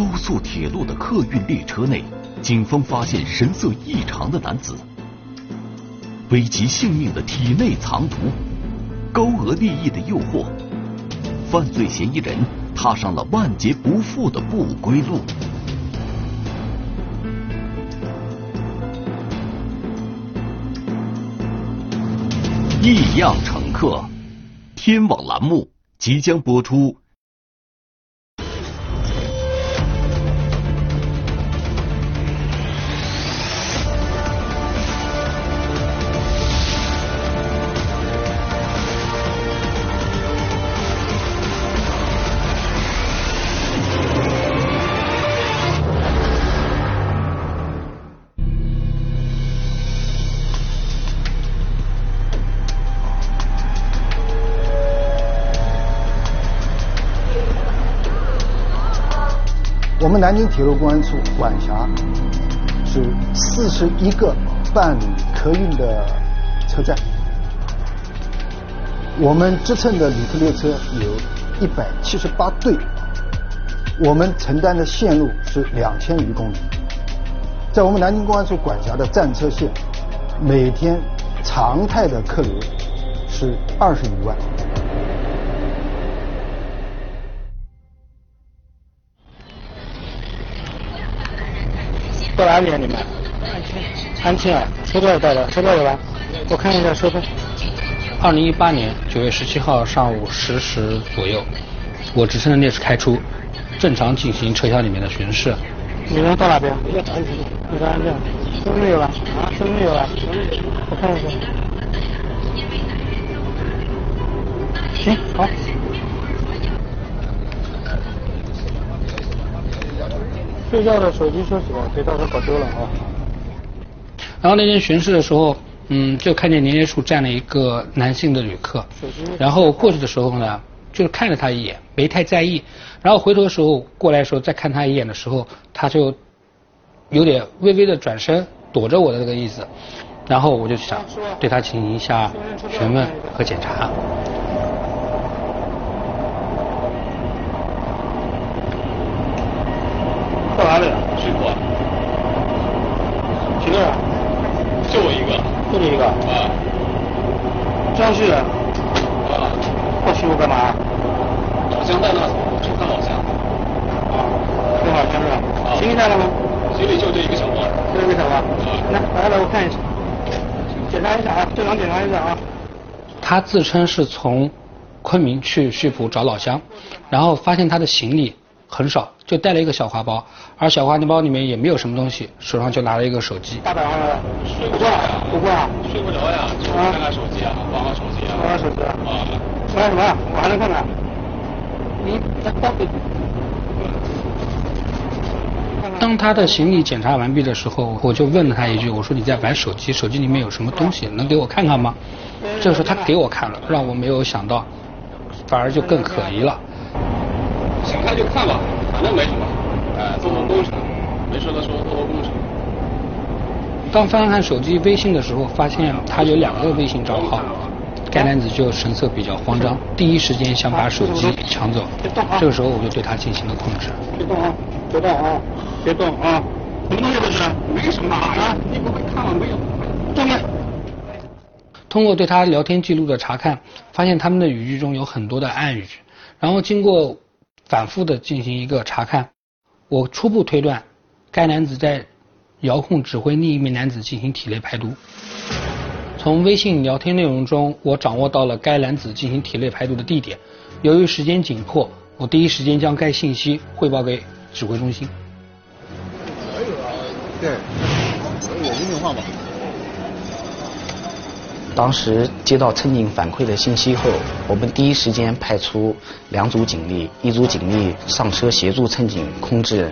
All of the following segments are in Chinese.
高速铁路的客运列车内，警方发现神色异常的男子，危及性命的体内藏毒，高额利益的诱惑，犯罪嫌疑人踏上了万劫不复的不归路。异样乘客，天网栏目即将播出。我们南京铁路公安处管辖是四十一个办理客运的车站，我们支撑的旅客列车有一百七十八对，我们承担的线路是两千余公里，在我们南京公安处管辖的站车线，每天常态的客流是二十余万。到哪里啊？你们？安庆。安庆啊，车票到了，车票有吧？我看一下车票。二零一八年九月十七号上午十时左右，我直乘的列车开出，正常进行车厢里面的巡视。你们到哪边？你到安庆。身份证有吧？啊，身份证有吧？我看一下。行，好。睡觉的手机收起来，别到时候搞丢了啊。然后那天巡视的时候，嗯，就看见连接处站了一个男性的旅客，然后过去的时候呢，就是看了他一眼，没太在意。然后回头的时候过来的时候再看他一眼的时候，他就有点微微的转身躲着我的那个意思。然后我就想对他进行一下询问和检查。到哪里了？水库啊，停哪儿啊？就我一个。就你一个？啊。江西人。啊。到西湖干嘛？老乡在那，去看老乡。啊，看老乡是吧？啊。行李带了吗？行李就这一个小包。就这个小包。啊。来，来来，我看一下，检查一下啊，正常检查一下啊。他自称是从昆明去溆浦找老乡，然后发现他的行李很少，就带了一个小花包，而小花包里面也没有什么东西，手上就拿了一个手机。大晚上的，睡不着呀。不会啊。睡不着呀，就看看手机啊，玩玩手机啊。玩玩手机啊。啊。玩什么？我还能看看。你再报给。当他的行李检查完毕的时候，我就问了他一句：“我说你在玩手机，手机里面有什么东西？能给我看看吗？”这个时候他给我看了，让我没有想到，反而就更可疑了。想看就看吧，反正没什么，哎，做做工程，没事的时候做做工程。当翻看手机微信的时候，发现他有两个微信账号，该男子就神色比较慌张，第一时间想把手机抢走。这个时候我就对他进行了控制。别动啊！别动啊！什么东西这是？没什么啊，你不会看吗？没有。动开。通过对他聊天记录的查看，发现他们的语句中有很多的暗语，然后经过反复的进行一个查看，我初步推断，该男子在遥控指挥另一名男子进行体内排毒。从微信聊天内容中，我掌握到了该男子进行体内排毒的地点。由于时间紧迫，我第一时间将该信息汇报给指挥中心。对，有微信号码。当时接到乘警反馈的信息后，我们第一时间派出两组警力，一组警力上车协助乘警控制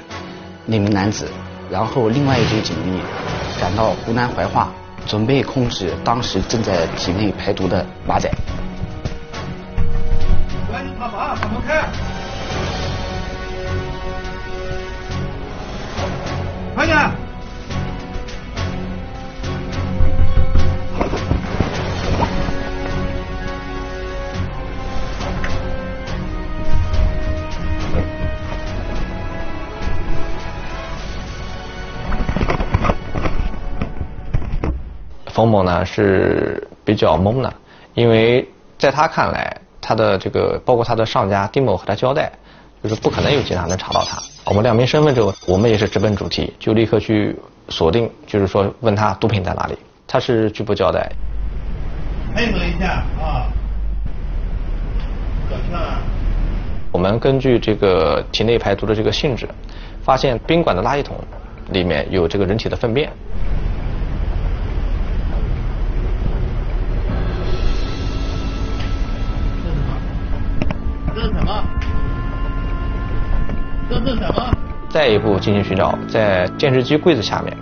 那名男子，然后另外一组警力赶到湖南怀化，准备控制当时正在体内排毒的马仔。赶紧爬房，怎么开？冯某呢是比较懵的因为在他看来他的这个包括他的上家丁某和他交代就是不可能有警察能查到他。我们亮明身份之后，我们也是直奔主题，就立刻去锁定，就是说问他毒品在哪里，他是拒不交代。配合一下啊，我们根据这个体内排毒的这个性质，发现宾馆的垃圾桶里面有这个人体的粪便。这是什么？这是什么？再一步进行寻找，在电视机柜子下面，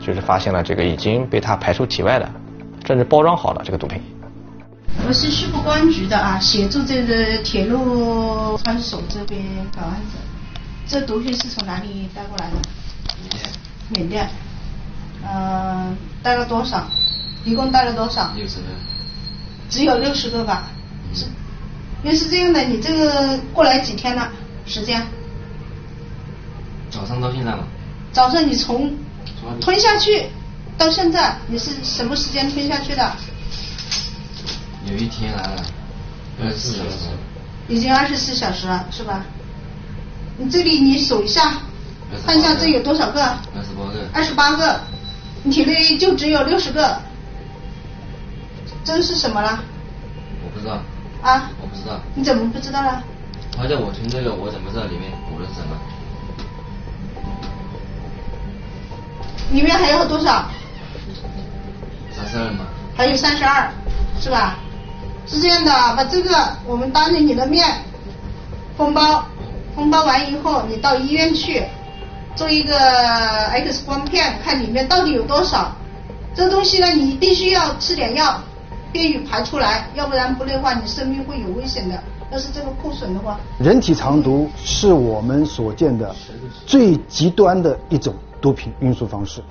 就是发现了这个已经被他排出体外的，甚至包装好的这个毒品。我是西部公安局的啊，协助这个铁路派出所这边搞案子。这毒品是从哪里带过来的？缅甸。缅甸。嗯，带了多少？一共带了多少？六十个。只有六十个吧？是。因为是这样的，你这个过来几天了？时间？早上到现在吗？早上你从吞下去到现在，你是什么时间吞下去的？有一天来了，二十四小时。已经二十四小时了，是吧？你这里你数一下，看一下这有多少个？二十八个。二十八个，你体内就只有六十个，这是什么了？我不知道。啊？我不知道。你怎么不知道了？他叫我吞这个，我怎么知道里面补的是什么？里面还有多少？三十二嘛。还有三十二，是吧？是这样的，把这个我们当着你的面封包，封包完以后，你到医院去做一个 X 光片，看里面到底有多少。这个东西呢，你必须要吃点药，便于排出来，要不然不的话，你生命会有危险的。要是这个破损的话，人体肠毒是我们所见的最极端的一种毒品运输方式，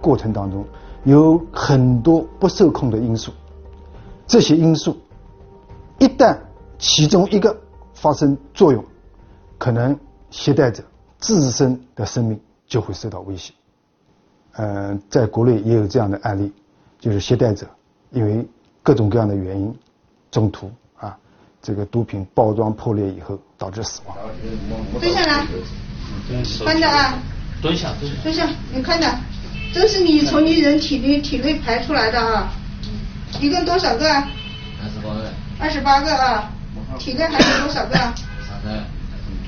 过程当中有很多不受控的因素，这些因素一旦其中一个发生作用，可能携带者自身的生命就会受到威胁。嗯，在国内也有这样的案例，就是携带者因为各种各样的原因中途。这个毒品包装破裂以后导致死亡。蹲下来，看着啊。蹲下，蹲下。你看着，这是你从你人体内体内排出来的啊，一共多少个？二十八个。二十八个啊，体内还有多少个？三个。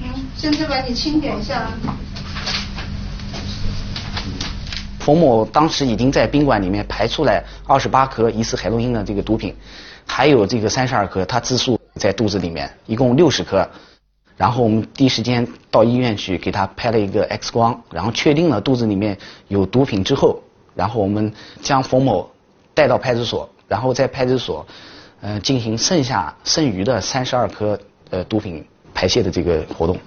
嗯，现在把你清点一下。冯某当时已经在宾馆里面排出来二十八颗疑似海洛因的这个毒品，还有这个三十二颗，他自述。在肚子里面一共六十颗，然后我们第一时间到医院去给他拍了一个 X 光，然后确定了肚子里面有毒品之后，然后我们将冯某带到派出所，然后在派出所呃进行剩下剩余的三十二颗呃毒品排泄的这个活动。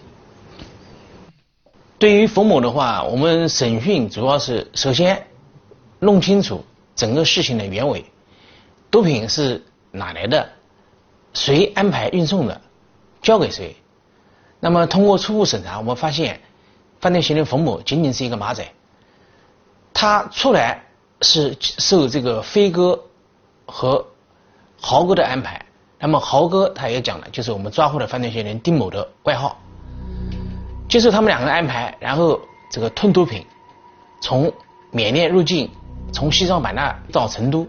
对于冯某的话，我们审讯主要是首先弄清楚整个事情的原委，毒品是哪来的？谁安排运送的？交给谁？那么通过初步审查，我们发现犯罪嫌疑人冯某仅仅是一个马仔。他出来是受这个飞哥和豪哥的安排。那么豪哥他也讲了，就是我们抓获的犯罪嫌疑人丁某的外号。接受他们两个人安排，然后这个吞毒品，从缅甸入境，从西双版纳到成都，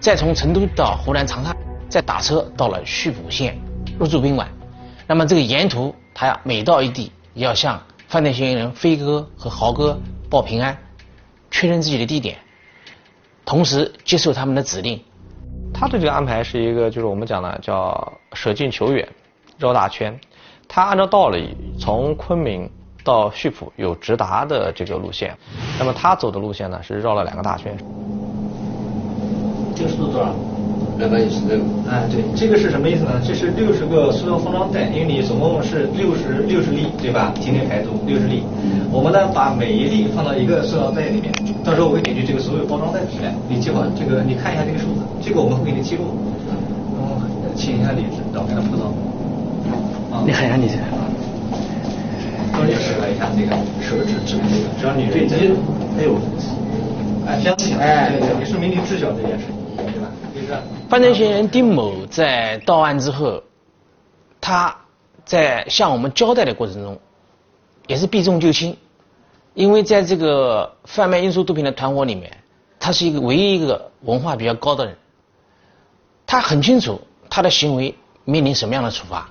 再从成都到湖南长沙。再打车到了溆浦县入住宾馆，那么这个沿途他呀每到一地要向犯罪嫌疑人飞哥和豪哥报平安，确认自己的地点，同时接受他们的指令。他对这个安排是一个，就是我们讲的叫舍近求远，绕大圈。他按照道理从昆明到溆浦有直达的这个路线，那么他走的路线呢是绕了两个大圈。这个速度多少？两百一十六。哎，对，这个是什么意思呢？这是六十个塑料封装袋，因为你总共是六十六十粒，对吧？今天排毒六十粒，我们呢把每一粒放到一个塑料袋里面，到时候我会根据这个所有包装袋的质量，你记好这个，你看一下这个数字，这个我们会给你记录。嗯，请一下李指导，给他铺到。你喊一下李指。重点示范一下这个手指指这个，只要你对接，哎呦。哎，相信，哎对对，也说明你知晓这件事情，犯罪嫌疑人丁某在到案之后，他在向我们交代的过程中，也是避重就轻，因为在这个贩卖运输毒品的团伙里面，他是一个唯一一个文化比较高的人，他很清楚他的行为面临什么样的处罚。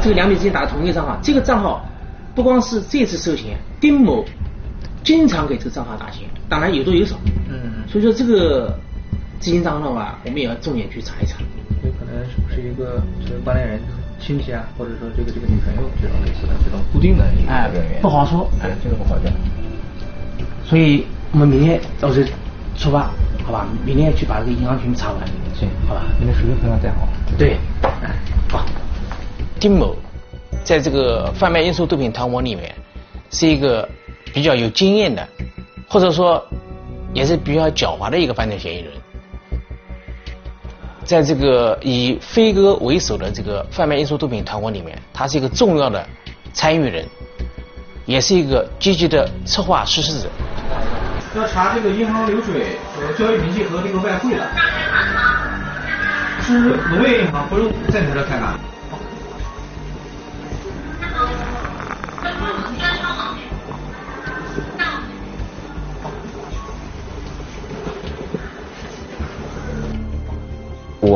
这个两笔之间打的同一个账号，这个账号不光是这次收钱，丁某经常给这个账号打钱，当然有多有少。嗯，所以说这个资金账号啊，我们也要重点去查一查。有可能是不是一个这个关联人亲戚啊，或者说这个这个女朋友这种类似的这种固定的一个哎人员？不好说哎，这个不好讲。所以我们明天到时候出发，好吧？明天去把这个银行全部查完。行，好吧？你的十月份要带好。对，哎，好。丁某在这个贩卖运输毒品团伙里面，是一个比较有经验的，或者说也是比较狡猾的一个犯罪嫌疑人。在这个以飞哥为首的这个贩卖运输毒品团伙里面，他是一个重要的参与人，也是一个积极的策划实施者。要查这个银行流水和交易明细和这个外汇的，是农业银行，不用在你这儿开卡。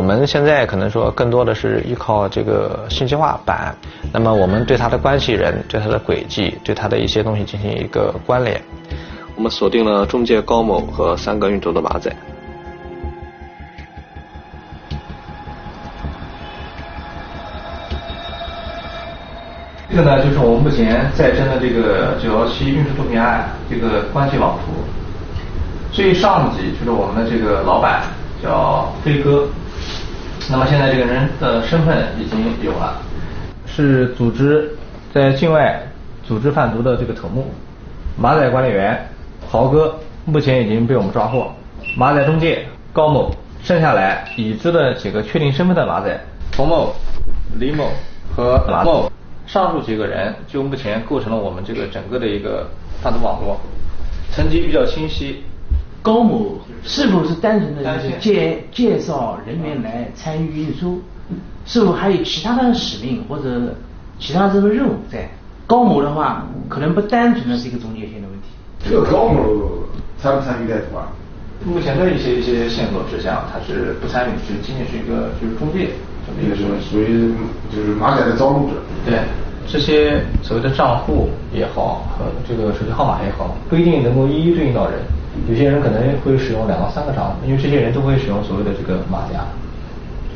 我们现在可能说更多的是依靠这个信息化版，那么我们对他的关系人、对他的轨迹、对他的一些东西进行一个关联。我们锁定了中介高某和三个运毒的马仔。这个呢，就是我们目前在侦的这个九幺七运输毒品案这个关系网图。最上级就是我们的这个老板叫飞哥，那么现在这个人的身份已经有了，是组织在境外组织贩毒的这个头目，马仔管理员豪哥目前已经被我们抓获，马仔中介高某，剩下来已知的几个确定身份的马仔冯某、李某和马某，上述几个人就目前构成了我们这个整个的一个贩毒网络，层级比较清晰。高某是否是单纯的就是介介绍人员来参与运输？是否还有其他的使命或者其他这个任务在？高某的话，可能不单纯的是一个中介线的问题。这个高某参不参与带毒啊？目前的一些一些线索指向，他是不参与，是仅仅是一个就是中介这么一个什么。属于就是马仔的招录者。对这些所谓的账户也好和这个手机号码也好，不一定能够一一对应到人。有些人可能会使用两到三个账户，因为这些人都会使用所谓的这个马甲，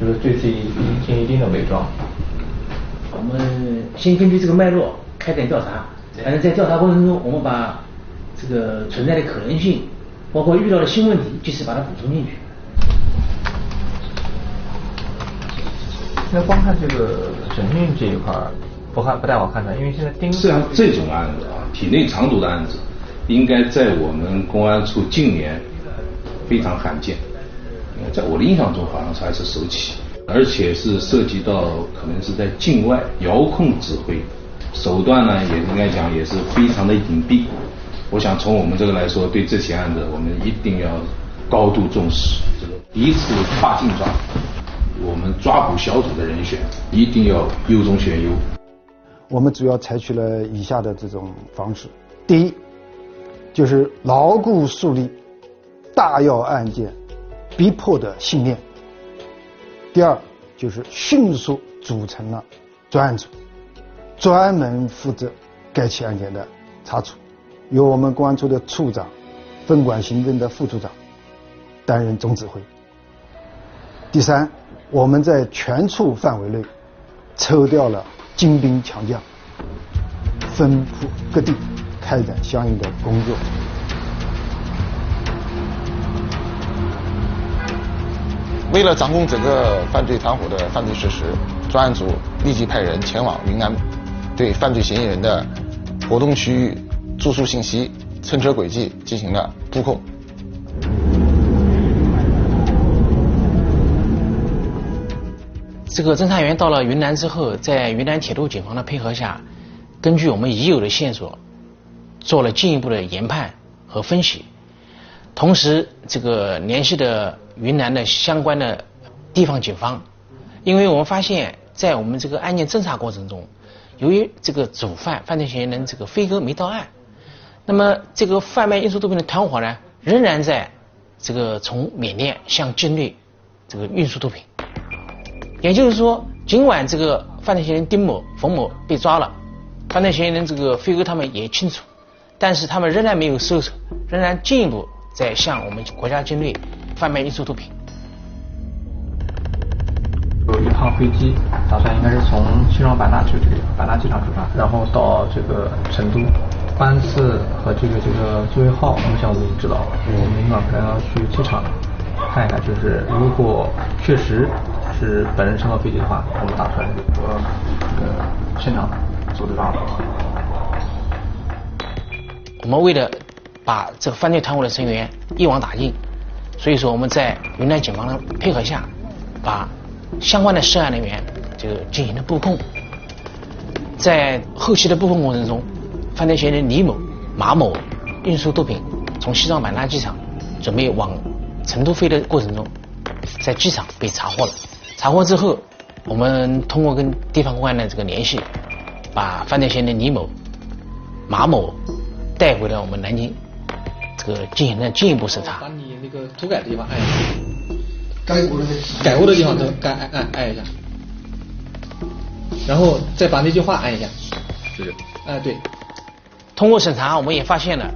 就是对自己进行一定的伪装。我们先根据这个脉络开展调查，反正在调查过程中，我们把这个存在的可能性，包括遇到的新问题，及时把它补充进去。那光看这个审讯这一块儿，不看不太好看的，因为现在盯实际上这种案子啊，体内藏毒的案子，应该在我们公安处近年非常罕见。在我的印象中，好像是还是首起，而且是涉及到可能是在境外遥控指挥，手段呢也应该讲也是非常的隐蔽。我想从我们这个来说，对这起案子我们一定要高度重视。这个一次跨境抓，我们抓捕小组的人选一定要优中选优。我们主要采取了以下的这种方式：第一，就是牢固树立大要案件逼迫的信念；第二，就是迅速组成了专案组，专门负责该起案件的查处，由我们公安处的处长、分管行政的副处长担任总指挥。第三，我们在全处范围内抽调了精兵强将，分布各地，开展相应的工作。为了掌控整个犯罪团伙的犯罪事实，专案组立即派人前往云南，对犯罪嫌疑人的活动区域、住宿信息、乘车轨迹进行了布控。这个侦查员到了云南之后，在云南铁路警方的配合下，根据我们已有的线索，做了进一步的研判和分析，同时这个联系的云南的相关的地方警方，因为我们发现，在我们这个案件侦查过程中，由于这个主犯犯罪嫌疑人这个飞哥没到案，那么这个贩卖运输毒品的团伙呢，仍然在这个从缅甸向境内这个运输毒品。也就是说，尽管这个犯罪嫌疑人丁某、冯某被抓了，犯罪嫌疑人这个飞哥他们也清楚，但是他们仍然没有收手，仍然进一步在向我们国家境内贩卖运输毒品。有一趟飞机，打算应该是从西双版纳去这个版纳机场出发，然后到这个成都，班次和这个这个座位号，目前我们已经知道了。我们马上要去机场看一下，就是如果确实是本人乘坐飞机的话，我们打算呃呃现场组织抓捕。我们为了把这个犯罪团伙的成员一网打尽，所以说我们在云南警方的配合下，把相关的涉案人员就进行了布控。在后期的布控过程中，犯罪嫌疑人李某、马某运输毒品从西双版纳机场准备往成都飞的过程中，在机场被查获了。查获之后，我们通过跟地方公安的这个联系，把犯罪嫌疑人李某、马某带回了我们南京，这个进行了进一步审查。把你那个涂改的地方按一下，该过的改过的地方都该按按按一下，然后再把那句话按一下，就是，哎对，通过审查，我们也发现了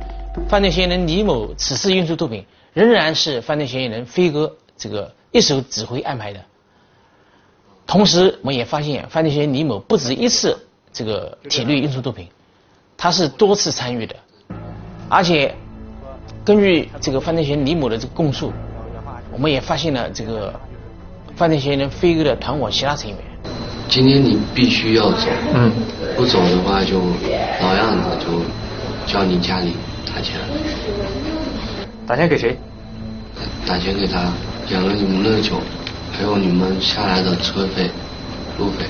犯罪嫌疑人李某此次运输毒品仍然是犯罪嫌疑人飞哥这个一手指挥安排的。同时，我们也发现犯罪嫌疑人李某不止一次这个体内运输毒品，他是多次参与的，而且根据这个犯罪嫌疑人李某的这个供述，我们也发现了这个犯罪嫌疑人飞哥的团伙其他成员。今天你必须要走，嗯，不走的话就老样子就叫你家里打钱，打钱给谁？打钱给他养了你们那个酒，还有你们下来的车费、路费，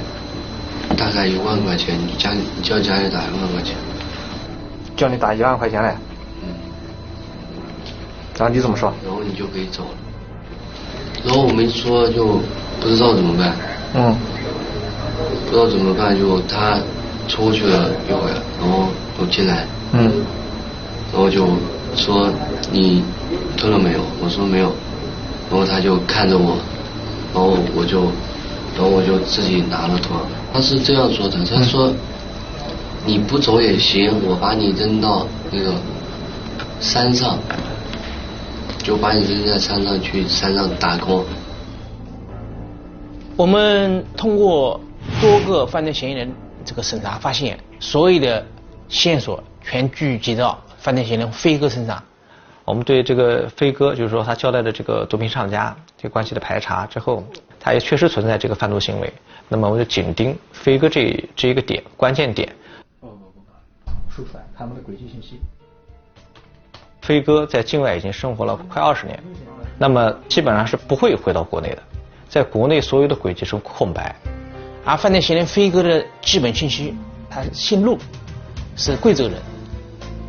大概一万块钱，你家里你叫家里打一万块钱，叫你打一万块钱来，嗯，然后你怎么说？然后你就可以走了。然后我没说就不知道怎么办，嗯，不知道怎么办，就他出去了一会儿，然后我进来，嗯，然后就说你吞了没有？我说没有，然后他就看着我，然后我就，然后我就自己拿了吞。他是这样说的，他说、你不走也行，我把你扔到那个山上，就把你扔在山上去山上打工。我们通过多个犯罪嫌疑人这个审查，发现所有的线索全聚集到犯罪嫌疑人飞哥身上。我们对这个飞哥，就是说他交代的这个毒品上家这个关系的排查之后，他也确实存在这个贩毒行为。那么我们就紧盯飞哥这这一个点关键点。输出来他们的轨迹信息。飞哥在境外已经生活了快二十年，那么基本上是不会回到国内的，在国内所有的轨迹是空白。而犯罪嫌疑人飞哥的基本信息，他姓陆，是贵州人，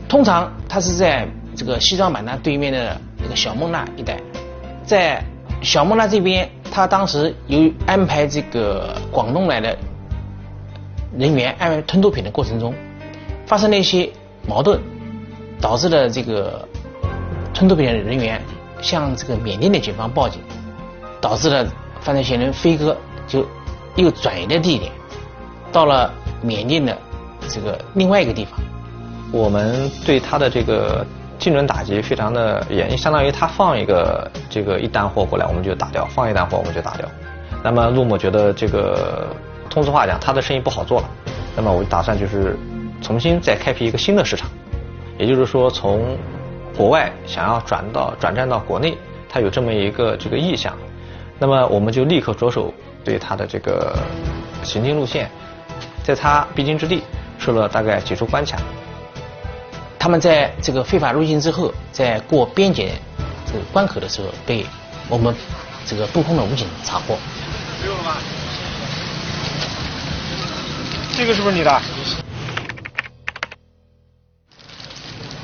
通常他是在这个西双版纳对面的那个小勐腊一带，在小勐腊这边，他当时由于安排这个广东来的人员安排吞毒品的过程中，发生了一些矛盾，导致了这个吞毒品的人员向这个缅甸的警方报警，导致了犯罪嫌疑人飞哥就又转移的地点，到了缅甸的这个另外一个地方。我们对他的这个精准打击非常的严，相当于他放一个这个一单货过来，我们就打掉；放一单货我们就打掉。那么陆某觉得这个通俗话讲，他的生意不好做了，那么我打算就是重新再开辟一个新的市场，也就是说从国外想要转到转战到国内，他有这么一个这个意向，那么我们就立刻着手对他的这个行进路线，在他必经之地设了大概几处关卡。他们在这个非法入境之后，在过边检这个关口的时候，被我们这个布控的武警查获。没有了吗？这个是不是你的？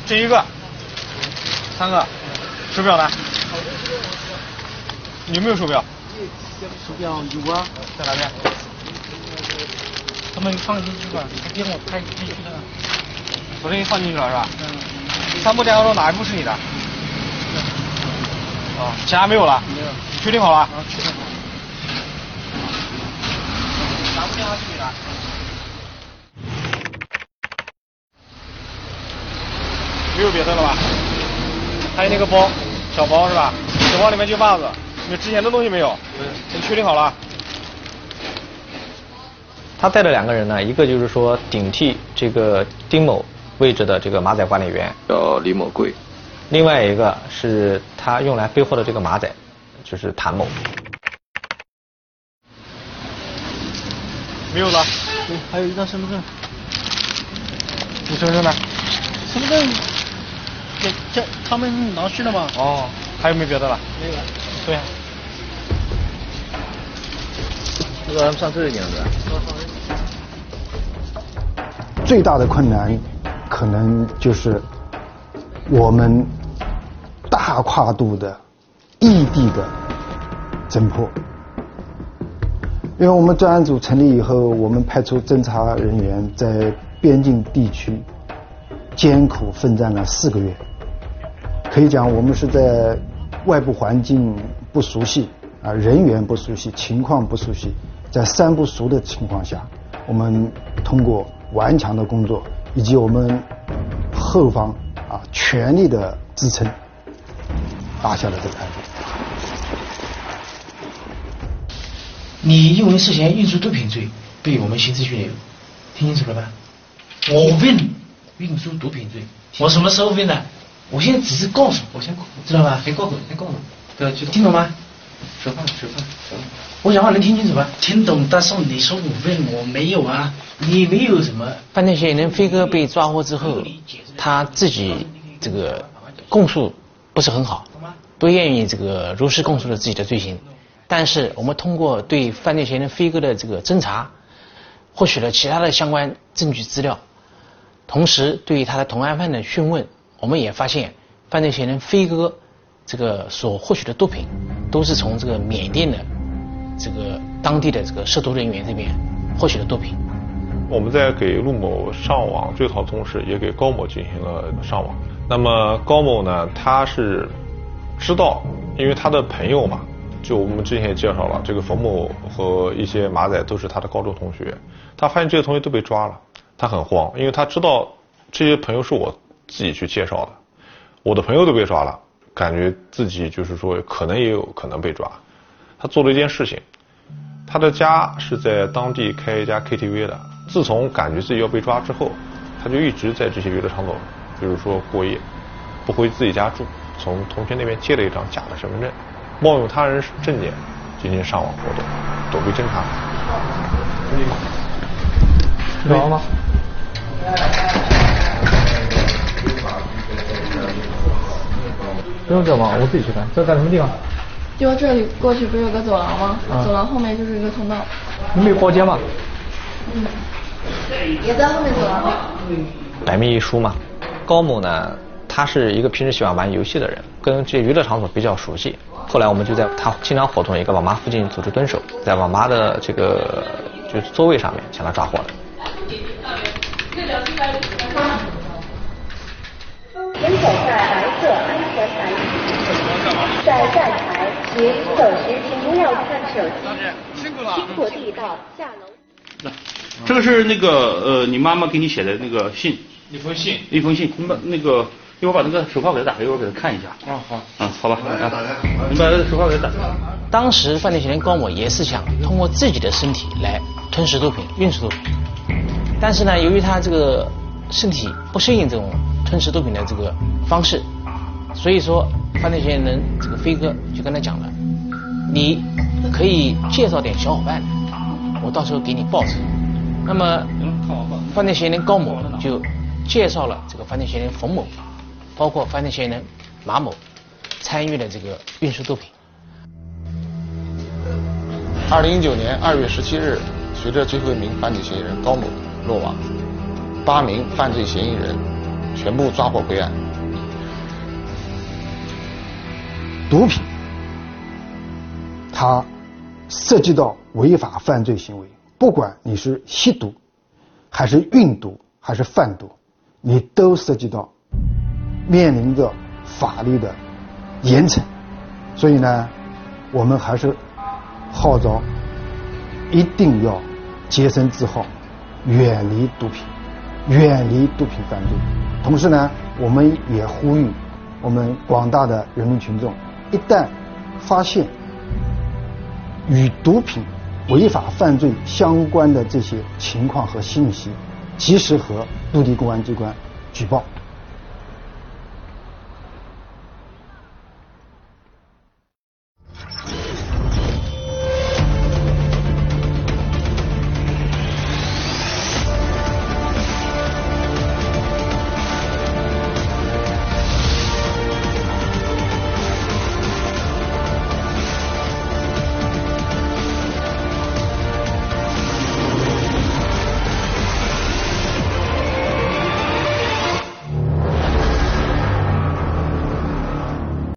这一个，三个，手表呢？有没有手表？手表有啊，在哪边？他们放进去了，他给我拍进去的。昨天放进去了是吧？嗯。三部电话中哪一部是你的？哦，其他没有了。没有。你确定好了？啊，确定好了。哪部电话是你的？没有别的了吧？还有那个包，小包是吧？小包里面就袜子，你之前的东西没有？你确定好了？他带的两个人呢，一个就是说顶替这个丁某位置的这个马仔管理员，叫李某贵；另外一个是他用来备货的这个马仔，就是谭某。没有了。对，还有一张身份证。你身份证呢？身份证给叫他们拿去了吗？哦，还有没有别的了？没有了。对。那个上这里样子。最大的困难，可能就是我们大跨度的异地的侦破。因为我们专案组成立以后，我们派出侦查人员在边境地区艰苦奋战了四个月。可以讲，我们是在外部环境不熟悉啊，人员不熟悉，情况不熟悉，在三不熟的情况下，我们通过顽强的工作以及我们后方啊全力的支撑，打下了这个案子。你因为涉嫌运输毒品罪被我们刑事拘留，听清楚了吧？我问运输毒品罪，我什么时候问的？我现在只是告诉，我先知道吧？先告诉，先告诉，不要激动。听懂吗？说话，说话，说话。我讲话能听清楚吧？听懂，但是你说我问我没有啊，你没有什么？犯罪嫌疑人飞哥被抓获之后，他自己这个供述不是很好，不愿意这个如实供述了自己的罪行。但是我们通过对犯罪嫌疑人飞哥的这个侦查，获取了其他的相关证据资料，同时对于他的同案犯的讯问，我们也发现犯罪嫌疑人飞哥这个所获取的毒品，都是从这个缅甸的这个当地的这个涉毒人员这边获取的毒品。我们在给陆某上网追逃同时，也给高某进行了上网。那么高某呢，他是知道，因为他的朋友嘛。就我们之前也介绍了，这个冯某和一些马仔都是他的高中同学。他发现这些同学都被抓了，他很慌，因为他知道这些朋友是我自己去介绍的，我的朋友都被抓了，感觉自己就是说可能也有可能被抓。他做了一件事情，他的家是在当地开一家 KTV 的。自从感觉自己要被抓之后，他就一直在这些娱乐场所，比如说过夜，不回自己家住，从同学那边借了一张假的身份证。冒用他人证件进行上网活动，躲避侦查。知道了吗？不用这忙，我自己去看。这在什么地方？就这里过去不是有个走廊吗？啊走廊后面就是一个通道。你没有包间吗？嗯，也在后面走廊。百密一疏嘛。高某呢，他是一个平时喜欢玩游戏的人，跟这娱乐场所比较熟悉。后来我们就在他经常活动一个网吧附近组织蹲守，在网吧的这个就是座位上面将他抓获了。行走安全牌，在站台您走时请不要看手机，经过地道下楼。这个是那个呃，你妈妈给你写的那个信，一封信，一封信。你把那个，一会儿把那个手铐给他打开，一会儿给他看一下。啊好。嗯，好吧。啊，你把手铐给他打开。当时犯罪嫌疑人高某也是想通过自己的身体来吞食毒品、运输毒品，但是呢，由于他这个身体不适应这种吞食毒品的这个方式，所以说犯罪嫌疑人这个飞哥就跟他讲了，你可以介绍点小伙伴，我到时候给你报酬。那么犯罪嫌疑人高某就介绍了这个犯罪嫌疑人冯某，包括犯罪嫌疑人马某参与了这个运输毒品。二零一九年二月十七日，随着最后一名犯罪嫌疑人高某落网，八名犯罪嫌疑人全部抓获归案。毒品，它涉及到违法犯罪行为，不管你是吸毒，还是运毒，还是贩毒，你都涉及到面临着法律的严惩。所以呢，我们还是号召一定要洁身自好，远离毒品，远离毒品犯罪。同时呢，我们也呼吁我们广大的人民群众。一旦发现与毒品违法犯罪相关的这些情况和信息，及时和陆地公安机关举报。